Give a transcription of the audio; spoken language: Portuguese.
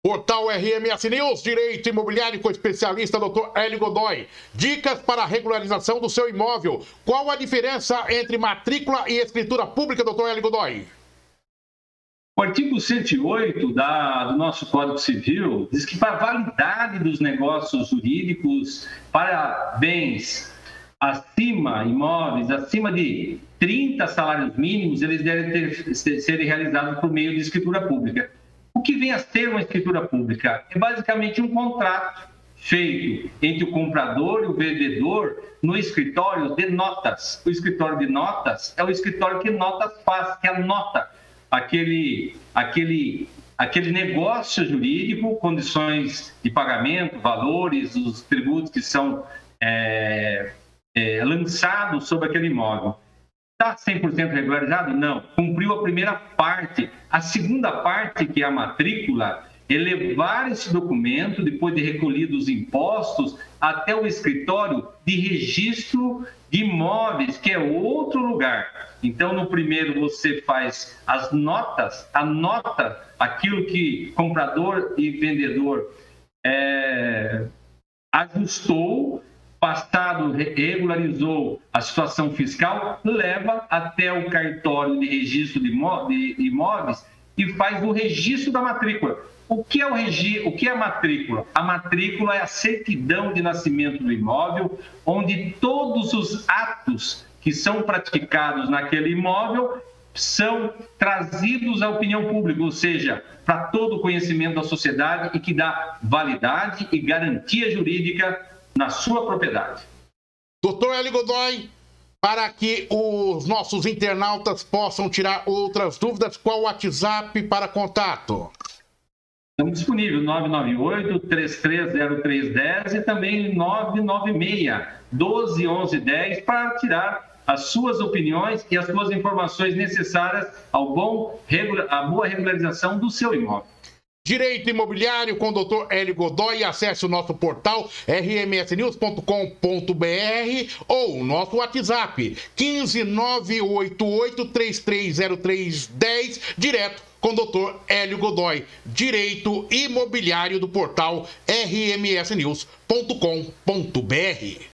Portal RMS News, Direito Imobiliário com especialista Dr. Hélio Godoy. Dicas para a regularização do seu imóvel. Qual a diferença entre matrícula e escritura pública, Dr. Hélio Godoy? O artigo 108 da, do nosso Código Civil diz que para a validade dos negócios jurídicos para bens acima, imóveis acima de 30 salários mínimos, eles devem ter, ser realizados por meio de escritura pública. O que vem a ser uma escritura pública? É basicamente um contrato feito entre o comprador e o vendedor no escritório de notas. O escritório de notas é o escritório que notas faz, que anota aquele, aquele, aquele negócio jurídico, condições de pagamento, valores, os tributos que são é, é, lançados sobre aquele imóvel. Está 100% regularizado? Não. Cumpriu a primeira parte. A segunda parte, que é a matrícula, é levar esse documento, depois de recolhidos os impostos, até o escritório de registro de imóveis, que é outro lugar. Então, no primeiro, você faz as notas, anota aquilo que comprador e vendedor é, ajustou passado regularizou a situação fiscal, leva até o cartório de registro de imóveis e faz o registro da matrícula. O que é o regi... o que é a matrícula? A matrícula é a certidão de nascimento do imóvel, onde todos os atos que são praticados naquele imóvel são trazidos à opinião pública, ou seja, para todo o conhecimento da sociedade e que dá validade e garantia jurídica na sua propriedade. Doutor Hélio Godoy, para que os nossos internautas possam tirar outras dúvidas, qual o WhatsApp para contato? Estamos disponíveis 998-330310 e também 996-121110 para tirar as suas opiniões e as suas informações necessárias ao bom, à boa regularização do seu imóvel. Direito Imobiliário com o Dr. Hélio Godoy. Acesse o nosso portal rmsnews.com.br ou nosso WhatsApp 15988330310 direto com o Dr. Hélio Godoy, Direito Imobiliário do portal rmsnews.com.br.